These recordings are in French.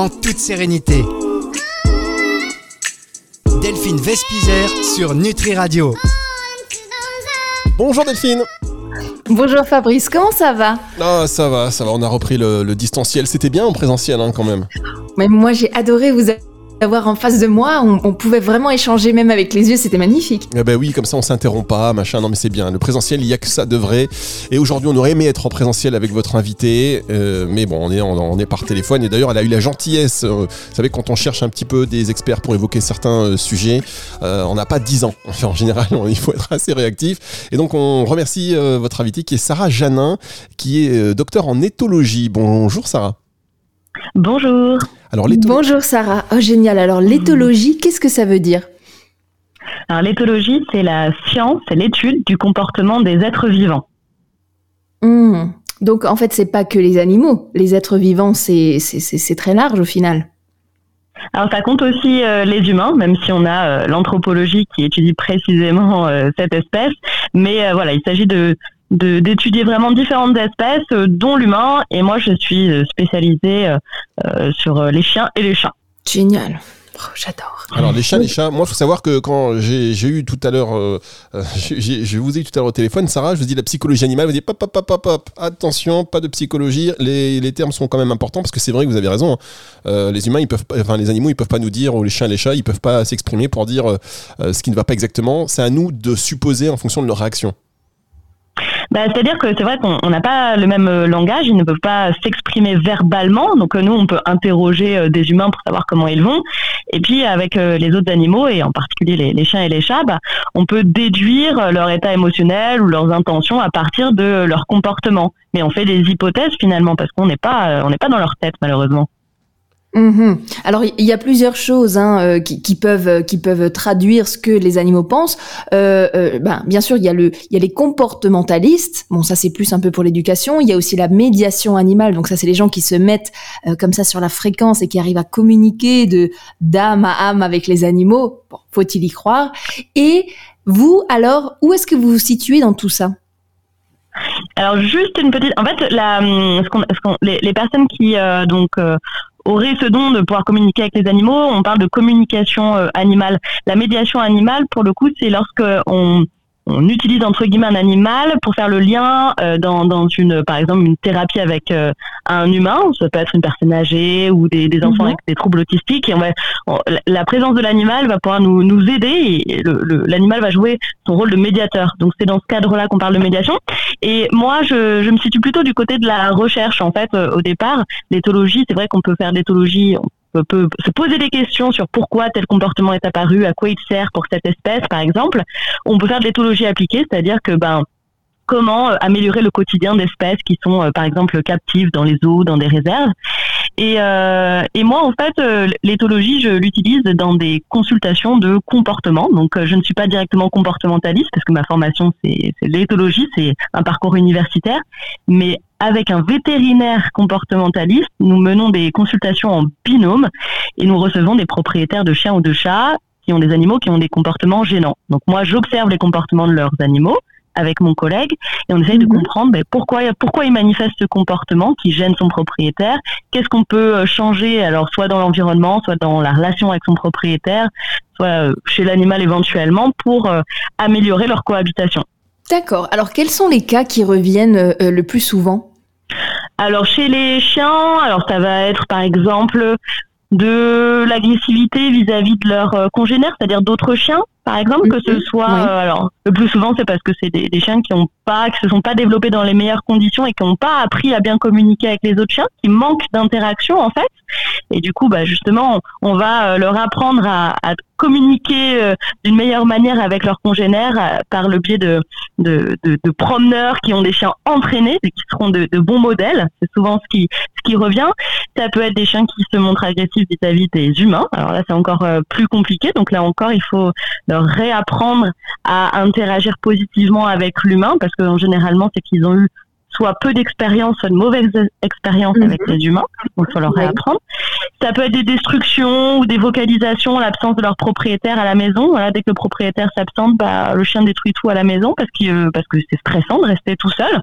en toute sérénité. Delphine Vespizer sur Nutri Radio. Bonjour Delphine Bonjour Fabrice, comment ça va? Ah ça va, ça va, on a repris le, distanciel. C'était bien en présentiel hein, quand même. Mais moi j'ai adoré vous d'avoir en face de moi, on, pouvait vraiment échanger même avec les yeux, c'était magnifique. Eh ben oui, comme ça on s'interrompt pas, machin, non mais c'est bien. Le présentiel, il y a que ça de vrai. Et aujourd'hui, on aurait aimé être en présentiel avec votre invité, euh, mais bon, on est, on, est par téléphone. Et d'ailleurs, elle a eu la gentillesse. Euh, vous savez, quand on cherche un petit peu des experts pour évoquer certains euh, sujets, on n'a pas 10 ans. En général, il faut être assez réactif. Et donc, on remercie votre invité qui est Sarah Janin, qui est docteur en éthologie. Bonjour Sarah. Bonjour. Alors, Bonjour Sarah. Oh, génial. Alors, l'éthologie, qu'est-ce que ça veut dire? Alors, l'éthologie, c'est la science, c'est l'étude du comportement des êtres vivants. Hmm. Donc, en fait, c'est pas que les animaux. Les êtres vivants, c'est très large au final. Alors ça compte aussi euh, les humains, même si on a euh, l'anthropologie qui étudie précisément euh, cette espèce. Mais voilà, il s'agit de d'étudier vraiment différentes espèces, euh, dont l'humain. Et moi, je suis euh, spécialisée euh, sur les chiens et les chats. Génial. Oh, j'adore. Alors les chats, les chats. Moi, il faut savoir que quand j'ai eu tout à l'heure, je vous ai eu tout à l'heure au téléphone, Sarah, je vous dis la psychologie animale. Vous dites pop, pop, pop, pop, pop. Attention, pas de psychologie. Les, les, termes sont quand même importants parce que c'est vrai que vous avez raison. Hein. les humains, ils peuvent, enfin les animaux, ils peuvent pas nous dire, ou les chiens, les chats, ils peuvent pas s'exprimer pour dire ce qui ne va pas exactement. C'est à nous de supposer en fonction de leur réaction. Bah, C'est-à-dire que c'est vrai qu'on n'a pas le même euh, langage, ils ne peuvent pas s'exprimer verbalement. Donc euh, nous, on peut interroger euh, des humains pour savoir comment ils vont. Et puis avec les autres animaux, et en particulier les, chiens et les chats, bah, on peut déduire leur état émotionnel ou leurs intentions à partir de leur comportement. Mais on fait des hypothèses finalement parce qu'on n'est pas, on n'est pas dans leur tête malheureusement. Mhm. Alors il y a plusieurs choses hein, euh, qui, peuvent euh, qui peuvent traduire ce que les animaux pensent. Euh, ben, bien sûr il y a le il y a les comportementalistes. Bon ça c'est plus un peu pour l'éducation. Il y a aussi la médiation animale. Donc ça c'est les gens qui se mettent comme ça sur la fréquence et qui arrivent à communiquer de d'âme à âme avec les animaux. Bon, faut-il y croire? Et vous alors où est-ce que vous vous situez dans tout ça? Alors juste une petite, en fait, la, hum, ce les, les, personnes qui donc aurait ce don de pouvoir communiquer avec les animaux. On parle de communication euh, animale. La médiation animale, pour le coup, c'est lorsque on on utilise entre guillemets un animal pour faire le lien euh, dans, dans une par exemple une thérapie avec euh, un humain. Ça peut être une personne âgée ou des, des enfants mhm. avec des troubles autistiques. Et on va, la présence de l'animal va pouvoir nous, nous aider et l'animal va jouer son rôle de médiateur. Donc c'est dans ce cadre là qu'on parle de médiation. Et moi je, je me situe plutôt du côté de la recherche en fait euh, au départ. L'éthologie c'est vrai qu'on peut faire l'éthologie peut se poser des questions sur pourquoi tel comportement est apparu, à quoi il sert pour cette espèce, par exemple. On peut faire de l'éthologie appliquée, c'est-à-dire que ben comment euh, améliorer le quotidien d'espèces qui sont euh, par exemple captives dans les eaux, dans des réserves. Et, euh, et moi, en fait, l'éthologie, je l'utilise dans des consultations de comportement. Donc, je ne suis pas directement comportementaliste parce que ma formation, c'est l'éthologie, c'est un parcours universitaire. Mais avec un vétérinaire comportementaliste, nous menons des consultations en binôme et nous recevons des propriétaires de chiens ou de chats qui ont des animaux qui ont des comportements gênants. Donc moi, j'observe les comportements de leurs animaux avec mon collègue et on essaye de mhm. comprendre ben, pourquoi pourquoi il manifeste ce comportement qui gêne son propriétaire, qu'est-ce qu'on peut euh, changer alors soit dans l'environnement, soit dans la relation avec son propriétaire, soit euh, chez l'animal éventuellement pour euh, améliorer leur cohabitation? D'accord. Alors quels sont les cas qui reviennent le plus souvent? Alors chez les chiens, alors ça va être par exemple de l'agressivité vis-à-vis de leurs congénères, c'est-à-dire d'autres chiens, par exemple, que ce soit, euh, alors le plus souvent c'est parce que c'est des, des, chiens qui ont pas, qui se sont pas développés dans les meilleures conditions et qui n'ont pas appris à bien communiquer avec les autres chiens, qui manquent d'interaction en fait. Et du coup, bah justement, on, va euh, leur apprendre à, à communiquer euh, d'une meilleure manière avec leurs congénères par le biais de, de, de, de, promeneurs qui ont des chiens entraînés et qui seront de, de bons modèles. C'est souvent ce qui, ce qui revient. Ça peut être des chiens qui se montrent agressifs vis-à-vis des humains. Alors là, c'est encore plus compliqué. Donc là encore, il faut leur réapprendre à interagir positivement avec l'humain, parce que généralement, c'est qu'ils ont eu soit peu d'expérience, soit de mauvaises expériences mhm. avec les humains, donc il faut leur réapprendre. Ça peut être des destructions ou des vocalisations, l'absence de leur propriétaire à la maison. Voilà, dès que le propriétaire s'absente, bah, le chien détruit tout à la maison parce que parce que c'est stressant de rester tout seul.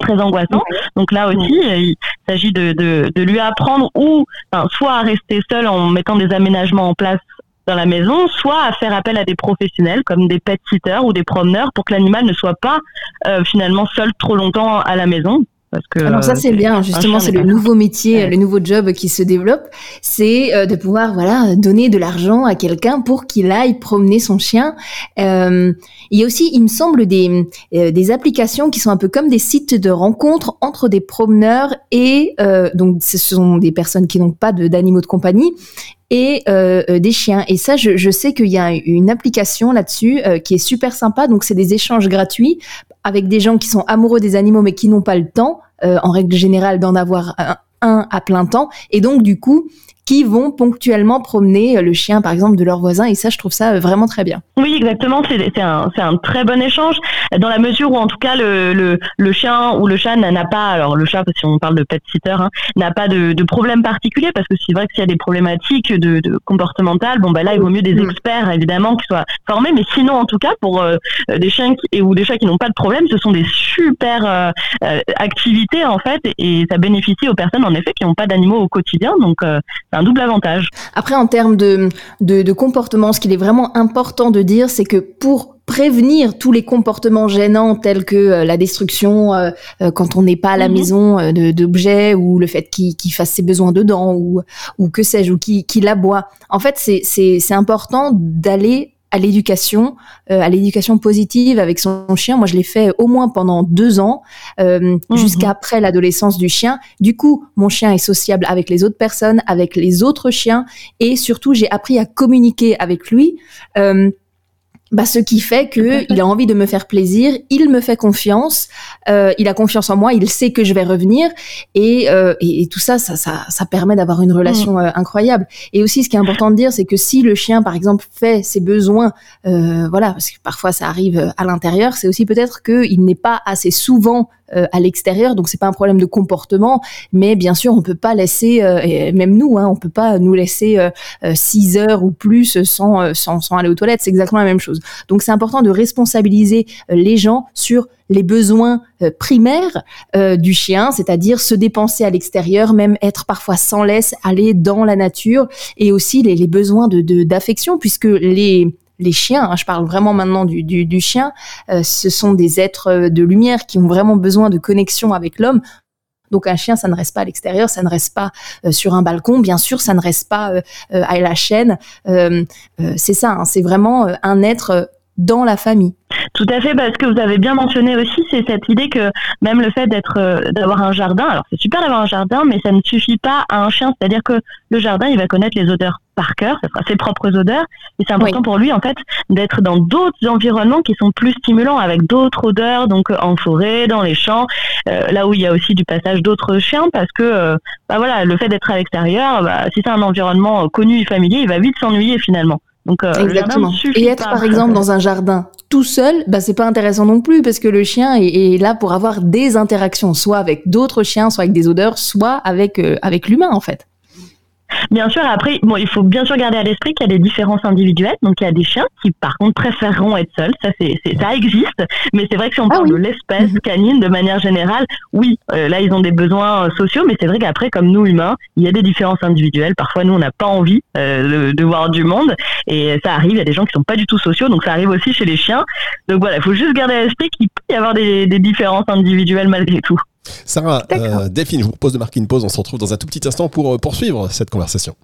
très angoissant. Donc là aussi, il s'agit de, de, de, lui apprendre ou enfin, soit à rester seul en mettant des aménagements en place dans la maison, soit à faire appel à des professionnels comme des pet sitters ou des promeneurs pour que l'animal ne soit pas euh, finalement seul trop longtemps à la maison. Parce que, Alors ça c'est bien, justement c'est le nouveau métier, le nouveau job qui se développe, c'est euh, de pouvoir voilà donner de l'argent à quelqu'un pour qu'il aille promener son chien. Euh, il y a aussi, il me semble, des euh, des applications qui sont un peu comme des sites de rencontre entre des promeneurs et donc ce sont des personnes qui n'ont pas d'animaux de, compagnie et des chiens. Et ça, je, je sais qu'il y a une application là-dessus qui est super sympa. Donc, c'est des échanges gratuits avec des gens qui sont amoureux des animaux mais qui n'ont pas le temps, euh, en règle générale, d'en avoir un, un, à plein temps. Et donc, du coup, qui vont ponctuellement promener euh, le chien, par exemple, de leur voisin. Et ça, je trouve ça euh, vraiment très bien. Oui, exactement. C'est un, un très bon échange dans la mesure où, en tout cas, le, le, le chien ou le chat n'a pas, alors le chat, si on parle de pet sitter, hein, n'a pas de, de, problème particulier parce que c'est vrai que s'il y a des problématiques de, de comportementales, bon, ben là, il vaut mieux des mm. experts, évidemment, qui soient formés. Mais sinon, en tout cas, pour euh, des chiens qui, ou des chats qui n'ont pas de problème, ce sont des super activités, en fait, et, ça bénéficie aux personnes, en effet, qui n'ont pas d'animaux au quotidien. Donc, un double avantage. Après, en termes de, de, comportement, ce qu'il est vraiment important de dire, c'est que pour prévenir tous les comportements gênants tels que euh, la destruction euh, euh, quand on n'est pas à la mhm. maison d'objets ou le fait qu'il fasse ses besoins dedans ou, ou que sais-je ou qu'il aboie. En fait, c'est important d'aller à l'éducation, euh, à l'éducation positive avec son chien. Moi, je l'ai fait au moins pendant deux ans, euh, mhm. jusqu'après l'adolescence du chien. Du coup, mon chien est sociable avec les autres personnes, avec les autres chiens, et surtout, j'ai appris à communiquer avec lui. Euh, bah, ce qui fait que il a envie de me faire plaisir, il me fait confiance, euh, il a confiance en moi, il sait que je vais revenir et, euh, et, tout ça, ça, ça, ça permet d'avoir une relation mm. euh, incroyable. Et aussi, ce qui est important de dire, c'est que si le chien, par exemple, fait ses besoins, euh, voilà, parce que parfois ça arrive à l'intérieur, c'est aussi peut-être qu'il n'est pas assez souvent euh, à l'extérieur, donc c'est pas un problème de comportement, mais bien sûr on peut pas laisser, euh, et même nous, hein, on peut pas nous laisser euh, six heures ou plus sans, sans, sans aller aux toilettes, c'est exactement la même chose. Donc c'est important de responsabiliser les gens sur les besoins primaires du chien, c'est-à-dire se dépenser à l'extérieur, même être parfois sans laisse, aller dans la nature, et aussi les, les besoins de d'affection, puisque les les chiens, hein, je parle vraiment maintenant du, du, chien, euh, ce sont des êtres euh, de lumière qui ont vraiment besoin de connexion avec l'homme. Donc un chien, ça ne reste pas à l'extérieur, ça ne reste pas euh, sur un balcon, bien sûr, ça ne reste pas à la chaîne. c'est ça, hein, c'est vraiment un être dans la famille. Tout à fait, parce que vous avez bien mentionné aussi, c'est cette idée que même le fait d'être, euh, d'avoir un jardin, alors c'est super d'avoir un jardin, mais ça ne suffit pas à un chien, c'est-à-dire que le jardin, il va connaître les odeurs par cœur, ça sera ses propres odeurs, et c'est important pour lui en fait d'être dans d'autres environnements qui sont plus stimulants, avec d'autres odeurs, donc euh, en forêt, dans les champs, euh, là où il y a aussi du passage d'autres chiens, parce que bah voilà, le fait d'être à l'extérieur, bah, si c'est un environnement connu et familier, il va vite s'ennuyer finalement. Donc, euh, Exactement. Et être par exemple dans un jardin tout seul, bah c'est pas intéressant non plus parce que le chien est, est là pour avoir des interactions, soit avec d'autres chiens, soit avec des odeurs, soit avec euh, avec l'humain en fait. Bien sûr, après, bon, il faut bien sûr garder à l'esprit qu'il y a des différences individuelles. Donc, il y a des chiens qui, par contre, préféreront être seuls. Ça, c'est, ça existe. Mais c'est vrai que si on ah parle de l'espèce mhm. canine de manière générale, oui, euh, là, ils ont des besoins euh, sociaux. Mais c'est vrai qu'après, comme nous, humains, il y a des différences individuelles. Parfois, nous, on n'a pas envie euh, de, voir du monde. Et ça arrive. Il y a des gens qui sont pas du tout sociaux. Donc, ça arrive aussi chez les chiens. Donc, voilà, il faut juste garder à l'esprit qu'il peut y avoir des différences individuelles malgré tout. Sarah, euh, Delphine, je vous propose de marquer une pause. On se retrouve dans un tout petit instant pour euh, poursuivre cette conversation.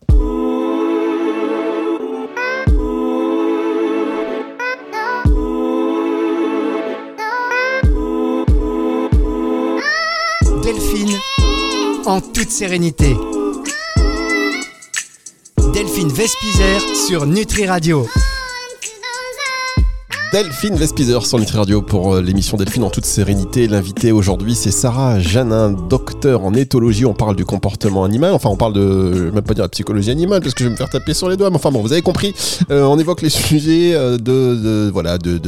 Delphine, en toute sérénité. Delphine Vespizer sur Nutri Radio. Delphine Vespizer sur Nutri Radio pour euh, l'émission Delphine en toute sérénité. L'invité aujourd'hui c'est Sarah Janin, docteur en éthologie. On parle du comportement animal, enfin on parle de, je vais même pas dire la psychologie animale parce que je vais me faire taper sur les doigts. Mais enfin bon, vous avez compris. Euh, on évoque les sujets euh, de, voilà de,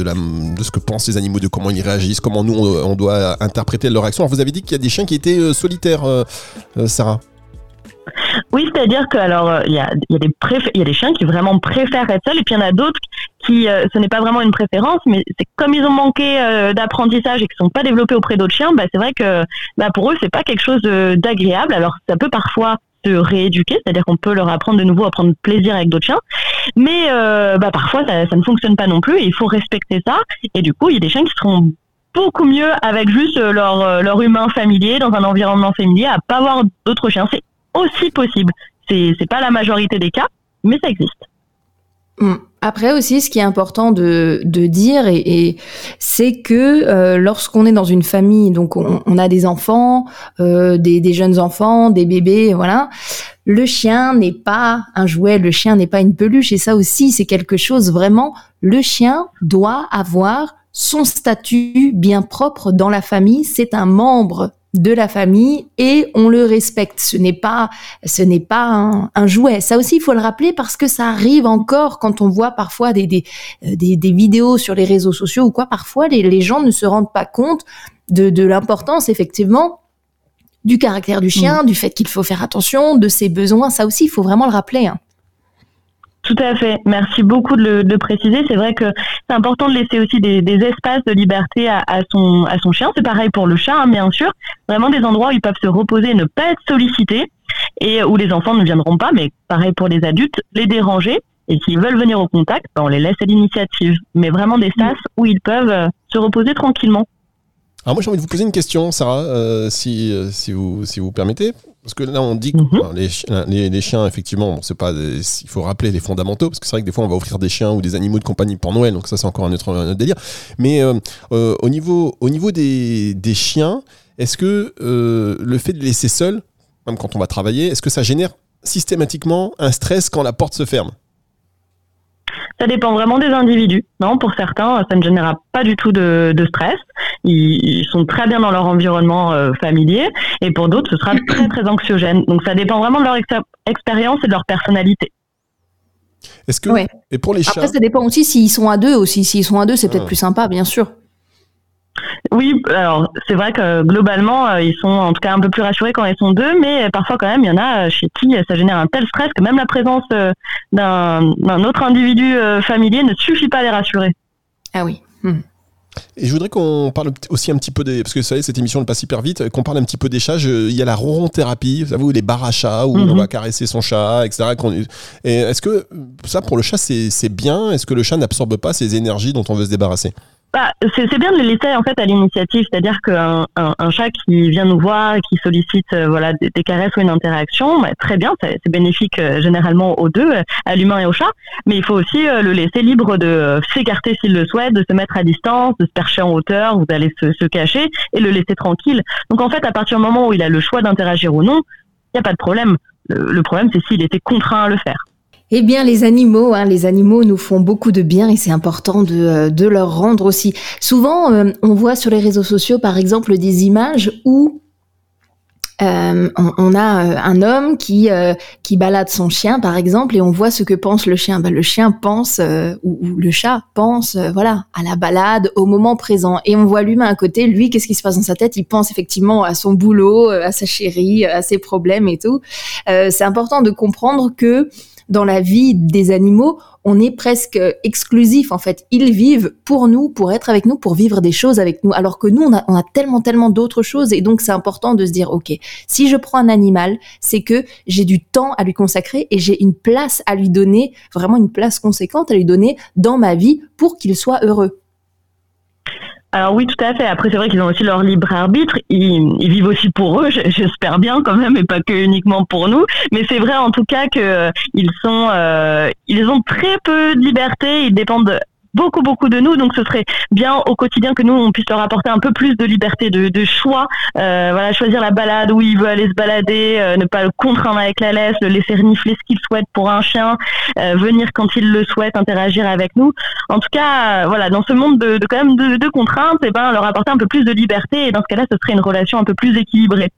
ce que pensent les animaux, de comment ils réagissent, comment nous on, doit interpréter leur action. vous avez dit qu'il y a des chiens qui étaient solitaires, Sarah. Oui, c'est-à-dire que alors il y a, y a des chiens qui vraiment préfèrent être seuls et puis il y en a d'autres qui, euh, ce n'est pas vraiment une préférence, mais c'est comme ils ont manqué euh, d'apprentissage et qu'ils sont pas développés auprès d'autres chiens, bah, c'est vrai que bah, pour eux c'est pas quelque chose d'agréable. Alors ça peut parfois se rééduquer, c'est-à-dire qu'on peut leur apprendre de nouveau à prendre plaisir avec d'autres chiens, mais bah, parfois ça, ça, ne fonctionne pas non plus et il faut respecter ça. Et du coup, il y a des chiens qui seront beaucoup mieux avec juste leur, leur humain familier dans un environnement familier à pas avoir d'autres chiens. C'est aussi possible. C'est pas la majorité des cas, mais ça existe. Hmm. Après aussi, ce qui est important de, de dire, et, et c'est que euh, lorsqu'on est dans une famille, donc on, on a des enfants, euh, des, des, jeunes enfants, des bébés, voilà, le chien n'est pas un jouet, le chien n'est pas une peluche, et ça aussi, c'est quelque chose vraiment. Le chien doit avoir son statut bien propre dans la famille. C'est un membre de la famille et on le respecte. Ce n'est pas, ce n'est pas un, jouet. Ça aussi, il faut le rappeler parce que ça arrive encore quand on voit parfois des, des, euh, des, vidéos sur les réseaux sociaux ou quoi. Parfois, les, les gens ne se rendent pas compte de, de l'importance, effectivement, du caractère du chien, mmh. du fait qu'il faut faire attention, de ses besoins. Ça aussi, il faut vraiment le rappeler. Hein. Tout à fait. Merci beaucoup de le de préciser. C'est vrai que c'est important de laisser aussi des, des espaces de liberté à, à, son, à son chien. C'est pareil pour le chat, hein, bien sûr. Vraiment des endroits où ils peuvent se reposer, ne pas être sollicités et où les enfants ne viendront pas, mais pareil pour les adultes, les déranger. Et s'ils veulent venir au contact, ben, on les laisse à l'initiative. Mais vraiment des espaces où ils peuvent euh, se reposer tranquillement. Alors moi j'ai envie de vous poser une question, Sarah, euh, si, euh, si, vous, si vous permettez. Parce que là, on dit que mhm. les, les, chiens, effectivement, c'est pas il faut rappeler les fondamentaux, parce que c'est vrai que des fois, on va offrir des chiens ou des animaux de compagnie pour Noël, donc ça, c'est encore un autre, un autre, délire. Mais euh, euh, au niveau, au niveau des, des chiens, est-ce que euh, le fait de les laisser seuls, même quand on va travailler, est-ce que ça génère systématiquement un stress quand la porte se ferme? Ça dépend vraiment des individus. Non, pour certains, ça ne générera pas du tout de, de stress. Ils, sont très bien dans leur environnement euh, familier. Et pour d'autres, ce sera très très anxiogène. Donc ça dépend vraiment de leur expérience et de leur personnalité. Est-ce que et pour les chats Après, ça dépend aussi s'ils sont à deux aussi. S'ils sont à deux, c'est peut-être ah. plus sympa, bien sûr. Oui, alors c'est vrai que globalement, euh, ils sont en tout cas un peu plus rassurés quand ils sont deux, mais parfois quand même, il y en a euh, chez qui ça génère un tel stress que même la présence d'un autre individu familier ne suffit pas à les rassurer. Ah oui. Hmm. Et je voudrais qu'on parle aussi un petit peu des. Parce que vous savez, cette émission ne passe hyper vite, qu'on parle un petit peu des chats. il y a la ronron-thérapie, vous savez, les bars à chat, où on mhm. va caresser son chat, etc. Est-ce que ça, pour le chat, c'est bien? Est-ce que le chat n'absorbe pas ces énergies dont on veut se débarrasser? Bah, c'est bien de les laisser en fait à l'initiative, c'est-à-dire qu'un un, un, chat qui vient nous voir qui sollicite euh, voilà des, caresses ou une interaction, bah, très bien, c'est bénéfique euh, généralement aux deux, à l'humain et au chat, mais il faut aussi euh, le laisser libre de s'écarter s'il le souhaite, de se mettre à distance, de se percher en hauteur ou d'aller se, se, cacher et le laisser tranquille. Donc en fait, à partir du moment où il a le choix d'interagir ou non, il n'y a pas de problème. le problème, c'est s'il était contraint à le faire. Eh bien, les animaux, hein, les animaux nous font beaucoup de bien et c'est important de, euh, de, leur rendre aussi. Souvent, euh, on voit sur les réseaux sociaux, par exemple, des images où euh, on, a un homme qui qui balade son chien, par exemple, et on voit ce que pense le chien. Ben, le chien pense, ou, ou, le chat pense, voilà, à la balade, au moment présent. Et on voit l'humain à côté. Lui, qu'est-ce qui se passe dans sa tête? Il pense effectivement à son boulot, à sa chérie, à ses problèmes et tout. c'est important de comprendre que dans la vie des animaux, on est presque exclusif en fait. Ils vivent pour nous, pour être avec nous, pour vivre des choses avec nous. Alors que nous, on a, tellement, tellement d'autres choses. Et donc, c'est important de se dire, OK, si je prends un animal, c'est que j'ai du temps à lui consacrer et j'ai une place à lui donner, vraiment une place conséquente à lui donner dans ma vie pour qu'il soit heureux. Alors oui, tout à fait. Après, c'est vrai qu'ils ont aussi leur libre arbitre. Ils, ils vivent aussi pour eux, j'espère bien quand même, et pas que uniquement pour nous. Mais c'est vrai en tout cas que euh, sont, euh, ils ont très peu de liberté. Ils dépendent beaucoup beaucoup de nous. Donc ce serait bien au quotidien que nous on puisse leur apporter un peu plus de liberté de, choix. Euh, voilà choisir la balade où il veut aller se balader euh, ne pas le contraindre avec la laisse le laisser renifler ce qu'il souhaite pour un chien euh, venir quand il le souhaite interagir avec nous. En tout cas voilà dans ce monde de, quand même de, de contraintes et eh ben leur apporter un peu plus de liberté. Et dans ce cas-là ce serait une relation un peu plus équilibrée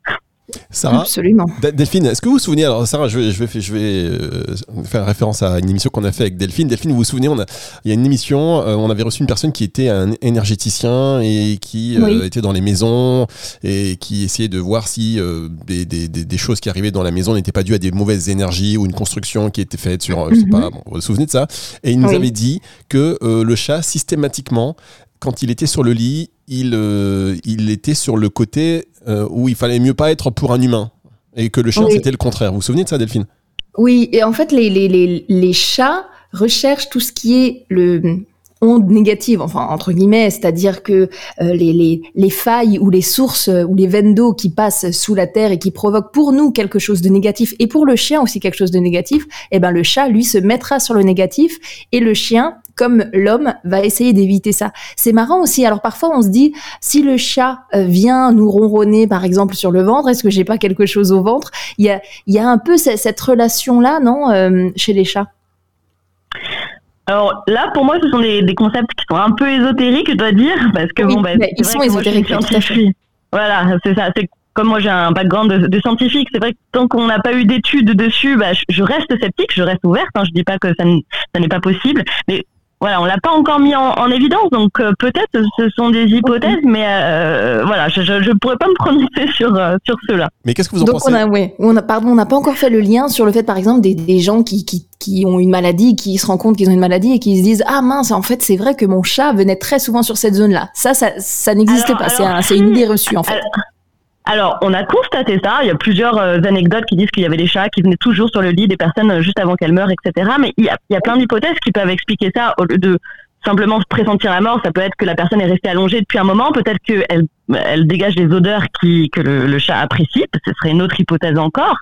Sarah, Absolument. Delphine, est-ce que vous vous souvenez Alors Sarah, je vais, je vais, je vais euh, faire référence à une émission qu'on a fait avec Delphine. Delphine, vous vous souvenez on a, Il y a une émission, euh, on avait reçu une personne qui était un énergéticien et qui euh, était dans les maisons et qui essayait de voir si euh, des, des, des, des choses qui arrivaient dans la maison n'étaient pas dues à des mauvaises énergies ou une construction qui était faite sur, euh, je sais Mhm. pas, bon, vous vous souvenez de ça? Et il nous Oui. avait dit que euh, le chat, systématiquement, quand il était sur le lit, il, euh, il était sur le côté euh, où il fallait mieux pas être pour un humain. Et que le chien, Oui. c'était le contraire. Vous vous souvenez de ça, Delphine? Oui, et en fait, les, les, les, les chats recherchent tout ce qui est le onde négative, enfin entre guillemets, c'est-à-dire que euh, les, les, les failles ou les sources euh, ou les veines d'eau qui passent sous la terre et qui provoquent pour nous quelque chose de négatif et pour le chien aussi quelque chose de négatif, eh ben le chat lui se mettra sur le négatif et le chien comme l'homme va essayer d'éviter ça. C'est marrant aussi. Alors parfois on se dit si le chat euh, vient nous ronronner par exemple sur le ventre, est-ce que j'ai pas quelque chose au ventre? Il y a il y a un peu ce- cette relation là, non, euh, chez les chats? Alors là, pour moi, ce sont des, des concepts qui sont un peu ésotériques, je dois dire, parce que Oui, bon, bah, ils sont moi, ésotériques, scientifique. Voilà, c'est ça. C'est comme moi, j'ai un background de, de scientifique. C'est vrai que tant qu'on n'a pas eu d'études dessus, bah, je, je reste sceptique, je reste ouverte. Hein, je dis pas que ça, ça n'est pas possible, mais voilà, on l'a pas encore mis en, en évidence, donc euh, peut-être ce sont des hypothèses, mais euh, voilà, je, je, je pourrais pas me prononcer sur euh, sur cela. Mais qu'est-ce que vous en Donc pensez on a, ouais, on a, pardon, on n'a pas encore fait le lien sur le fait, par exemple, des, des gens qui, qui, qui ont une maladie, qui se rendent compte qu'ils ont une maladie et qui se disent ah mince, en fait c'est vrai que mon chat venait très souvent sur cette zone-là. Ça, ça, ça n'existe Alors- pas. C'est un- c'est une idée reçue en fait. Alors, Alors, on a constaté ça. Il y a plusieurs euh, anecdotes qui disent qu'il y avait des chats qui venaient toujours sur le lit des personnes euh, juste avant qu'elles meurent, etc. Mais il y a, il y a plein d'hypothèses qui peuvent expliquer ça au lieu de simplement pressentir la mort. Ça peut être que la personne est restée allongée depuis un moment. Peut-être qu'elle elle dégage des odeurs qui, que le, le chat apprécie. Ce serait une autre hypothèse encore.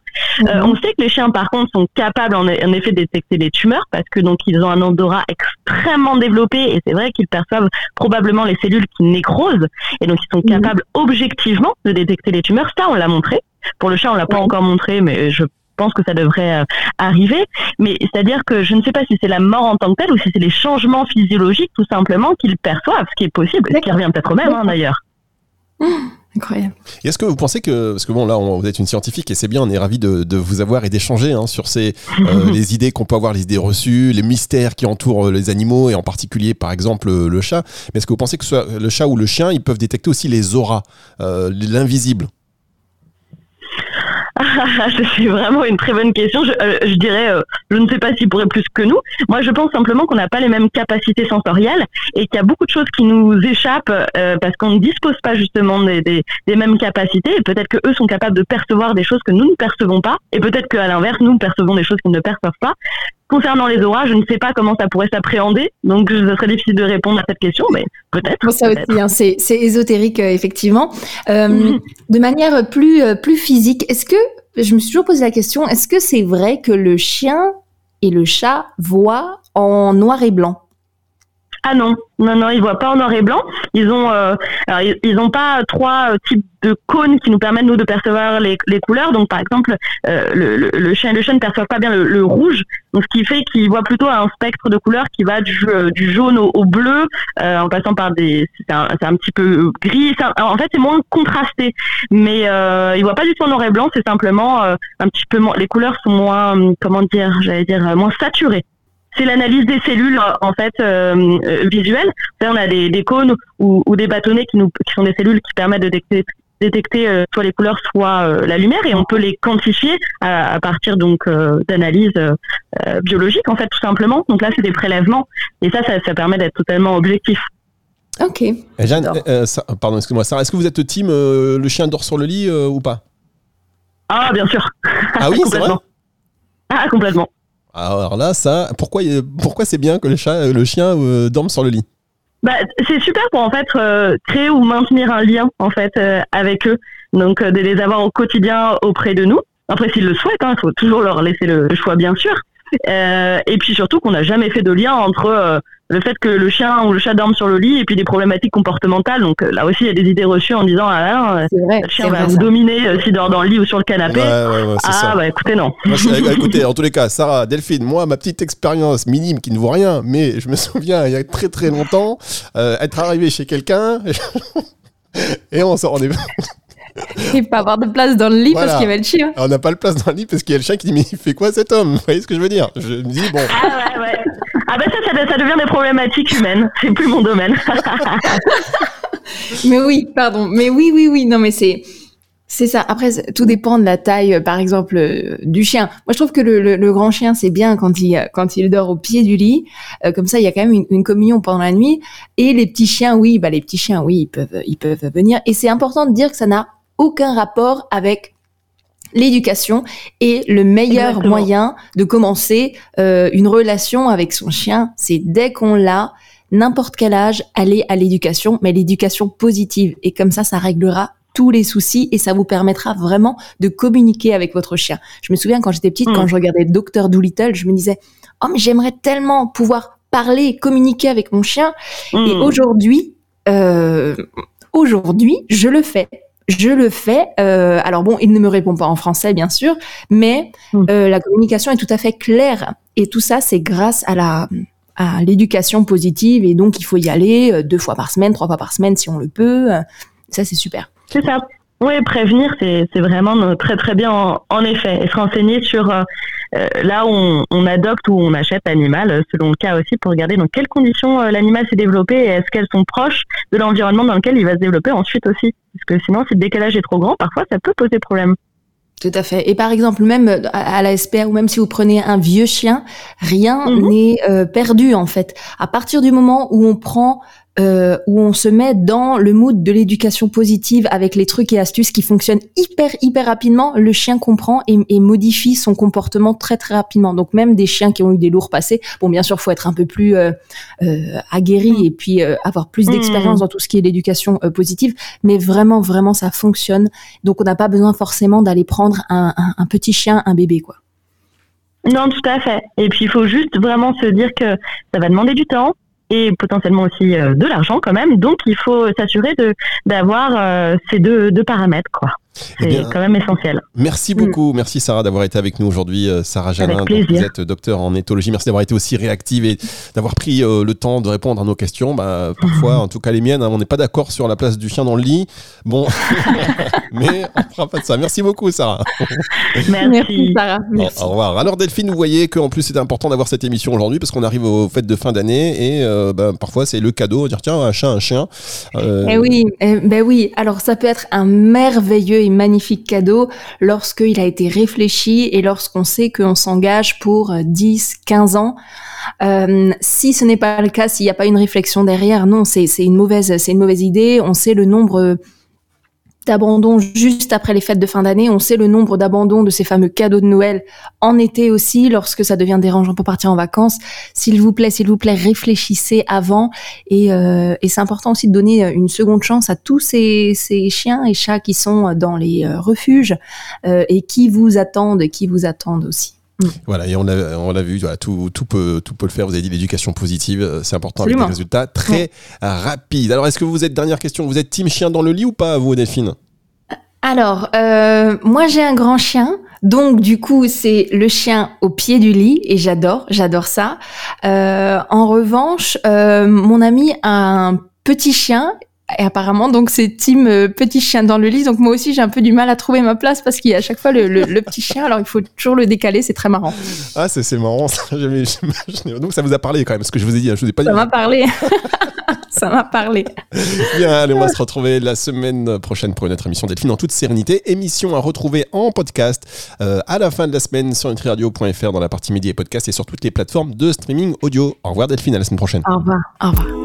Euh, on sait que les chiens, par contre, sont capables en, en effet de détecter les tumeurs parce que donc ils ont un odorat extrêmement développé et c'est vrai qu'ils perçoivent probablement les cellules qui nécrosent et donc ils sont Mhm. capables objectivement de détecter les tumeurs. Ça, on l'a montré. Pour le chat, on l'a pas Ouais. encore montré, mais je pense que ça devrait euh, arriver. Mais c'est-à-dire que je ne sais pas si c'est la mort en tant que telle ou si c'est les changements physiologiques tout simplement qu'ils perçoivent, ce qui est possible, ce qui revient peut-être au même hein, d'ailleurs. Incroyable. Et Est-ce que vous pensez que, parce que bon là on- vous êtes une scientifique et c'est bien, on est ravis de, de vous avoir et d'échanger hein, sur ces, euh, les idées qu'on peut avoir, les idées reçues, les mystères qui entourent euh, les animaux et en particulier par exemple le chat. Mais est-ce que vous pensez que soit le chat ou le chien, ils peuvent détecter aussi les auras, euh, l'invisible? c'est vraiment une très bonne question. Je, euh, je dirais, euh, je ne sais pas s'ils pourraient plus que nous. Moi, je pense simplement qu'on n'a pas les mêmes capacités sensorielles et qu'il y a beaucoup de choses qui nous échappent euh, parce qu'on ne dispose pas justement des, des, des mêmes capacités. Et peut-être que eux sont capables de percevoir des choses que nous ne percevons pas. Et peut-être qu'à l'inverse, nous percevons des choses qu'ils ne perçoivent pas. Concernant les auras, je ne sais pas comment ça pourrait s'appréhender. Donc, ce serait difficile de répondre à cette question, mais peut-être. Ça aussi, hein, c'est c'est ésotérique euh, effectivement. Euh, Mhm. De manière plus euh, plus physique, est-ce que je me suis toujours posé la question, est-ce que c'est vrai que le chien et le chat voient en noir et blanc? Ah non, non, non, ils voient pas en noir et blanc. Ils ont, euh, alors ils, ils ont pas trois euh, types de cônes qui nous permettent nous de percevoir les, les couleurs. Donc par exemple, euh, le, le, le chien, le chien ne perçoit pas bien le, le rouge, donc ce qui fait qu'il voit plutôt un spectre de couleurs qui va du, euh, du jaune au, au bleu, euh, en passant par des, c'est un, c'est un petit peu gris. En fait, c'est moins contrasté, mais euh, il voit pas du tout en noir et blanc. C'est simplement un petit peu moins, les couleurs sont moins, hum, comment dire, j'allais dire, moins saturées c'est l'analyse des cellules en fait euh, euh, visuelles. On a des, des cônes ou, ou des bâtonnets qui, nous, qui sont des cellules qui permettent de détecter, détecter euh, soit les couleurs, soit euh, la lumière, et on peut les quantifier à, à partir donc euh, d'analyses biologiques en fait tout simplement. Donc là, c'est des prélèvements, et ça, ça, ça permet d'être totalement objectif. Ok. Eh, Jeanne, euh, ça- pardon, excuse-moi, Sarah, est-ce que vous êtes team euh, le chien dort sur le lit euh, ou pas? Ah, bien sûr. Ah oui, c'est vrai? Complètement. Ah, complètement. Alors là, ça, pourquoi, pourquoi c'est bien que le, chat, le chien euh, dorme sur le lit? Bah, c'est super pour en fait euh, créer ou maintenir un lien en fait euh, avec eux, donc de les avoir au quotidien auprès de nous. Après, s'ils le souhaitent, il faut toujours leur laisser le choix, bien sûr. Euh, et puis surtout qu'on n'a jamais fait de lien entre euh, le fait que le chien ou le chat dorme sur le lit et puis des problématiques comportementales. Donc euh, là aussi, il y a des idées reçues en disant ah euh, C'est vrai. le chien va vrai. vous ça. dominer euh, s'il dort dans le lit ou sur le canapé. Ouais, ouais, ouais, c'est ah ça. bah écoutez non. Moi, je- euh, écoutez, en tous les cas, Sarah, Delphine, moi, ma petite expérience minime qui ne vaut rien, mais je me souviens, il y a très très longtemps, euh, être arrivé chez quelqu'un et on s'en rendait Et pas avoir de place dans le lit parce qu'il y avait le chien. on n'a pas de place dans le lit parce qu'il y a le chien qui dit mais il fait quoi cet homme? Vous voyez ce que je veux dire? Je me dis bon. Ah ouais, ouais. Ah bah ça, ça, ça devient des problématiques humaines. C'est plus mon domaine. mais oui, pardon. Mais oui, oui, oui. Non, mais c'est c'est ça. Après, tout dépend de la taille, euh, par exemple, euh, du chien. Moi, je trouve que le, grand chien, c'est bien quand il quand il dort au pied du lit. Euh, comme ça, il y a quand même une, communion pendant la nuit. Et les petits chiens, oui, bah les petits chiens, oui, ils peuvent ils peuvent venir. Et c'est important de dire que ça n'a aucun rapport avec l'éducation et le meilleur moyen de commencer une relation avec son chien, c'est dès qu'on l'a, n'importe quel âge, aller à l'éducation, mais l'éducation positive. Et comme ça, ça réglera tous les soucis et ça vous permettra vraiment de communiquer avec votre chien. Je me souviens quand j'étais petite, quand mm. je regardais Docteur Doolittle, je me disais oh mais j'aimerais tellement pouvoir parler, communiquer avec mon chien. Et mm. aujourd'hui, euh, aujourd'hui, je le fais. Je le fais. Euh, alors bon, il ne me répond pas en français, bien sûr, mais mm. euh, la communication est tout à fait claire. Et tout ça, c'est grâce à la à l'éducation positive. Et donc, il faut y aller deux fois par semaine, trois fois par semaine si on le peut. Ça, c'est super. C'est ça. Oui, prévenir, c'est vraiment très très bien en, effet. Et se renseigner sur euh, euh, là où on, adopte ou on achète l'animal, selon le cas aussi, pour regarder dans quelles conditions euh, l'animal s'est développé et est-ce qu'elles sont proches de l'environnement dans lequel il va se développer ensuite aussi. Parce que sinon, si le décalage est trop grand, parfois ça peut poser problème. Tout à fait. Et par exemple, même à la SPR ou même si vous prenez un vieux chien, rien mhm. n'est perdu en fait. À partir du moment où on prend euh, où on se met dans le mood de l'éducation positive avec les trucs et astuces qui fonctionnent hyper hyper rapidement, le chien comprend et, modifie son comportement très très rapidement. Donc même des chiens qui ont eu des lourds passés, bon bien sûr faut être un peu plus euh, euh aguerri et puis euh, avoir plus d'expérience mmh. dans tout ce qui est l'éducation positive, mais vraiment vraiment ça fonctionne. Donc on n'a pas besoin forcément d'aller prendre un, un, un petit chien, un bébé quoi. Non, tout à fait. Et puis il faut juste vraiment se dire que ça va demander du temps, et potentiellement aussi euh, de l'argent quand même. Donc il faut s'assurer de d'avoir euh, ces deux, deux paramètres quoi. Eh c'est quand même essentiel. Merci beaucoup, mm. merci Sarah d'avoir été avec nous aujourd'hui. Euh, Sarah Janin, vous êtes docteur en éthologie. Merci d'avoir été aussi réactive et d'avoir pris le temps de répondre à nos questions. Bah, parfois, en tout cas les miennes, hein, on n'est pas d'accord sur la place du chien dans le lit. Bon, mais on ne fera pas de ça. Merci beaucoup Sarah. Merci. Sarah. Au, revoir. Alors Delphine, vous voyez qu'en plus c'est important d'avoir cette émission aujourd'hui parce qu'on arrive aux fêtes de fin d'année et euh, ben, parfois c'est le cadeau, dire tiens un chat, un chien. Euh, eh oui, eh, ben oui. Alors ça peut être un merveilleux magnifique cadeau lorsqu'il a été réfléchi et lorsqu'on sait qu'on s'engage pour 10, 15 ans. Euh, si ce n'est pas le cas, s'il n'y a pas une réflexion derrière, non, c'est une c'est une mauvaise idée. On sait le nombre d'abandon juste après les fêtes de fin d'année. On sait le nombre d'abandons de ces fameux cadeaux de Noël en été aussi, lorsque ça devient dérangeant pour partir en vacances. S'il vous plaît, s'il vous plaît, réfléchissez avant. Et, euh, et c'est important aussi de donner une seconde chance à tous ces, ces chiens et chats qui sont dans les euh, refuges euh, et qui vous attendent, qui vous attendent aussi. Mm. Voilà, et on l'a, on vu, voilà, tout, tout, peut, tout peut le faire. Vous avez dit l'éducation positive, c'est important avec des résultats très rapides. Alors, est-ce que vous êtes, dernière question, vous êtes team chien dans le lit ou pas, vous, Delphine? Alors, euh, moi j'ai un grand chien, donc du coup c'est le chien au pied du lit et j'adore, j'adore ça. Euh, en revanche, euh, mon ami a un petit chien et apparemment, donc c'est team euh, petit chien dans le lit. Donc moi aussi, j'ai un peu du mal à trouver ma place parce qu'il y a à chaque fois le, le, petit chien. Alors il faut toujours le décaler. C'est très marrant. Ah, c'est marrant. Ça. donc ça vous a parlé quand même, ce que je vous ai dit. Hein. Je vous ai pas ça m'a parlé. ça m'a parlé. Bien, allez, on va se retrouver la semaine prochaine pour une autre émission Delphine en toute sérénité. Émission à retrouver en podcast euh, à la fin de la semaine sur nutriradio.fr dans la partie médias et podcast et sur toutes les plateformes de streaming audio. Au revoir Delphine, à la semaine prochaine. Au revoir. Au revoir.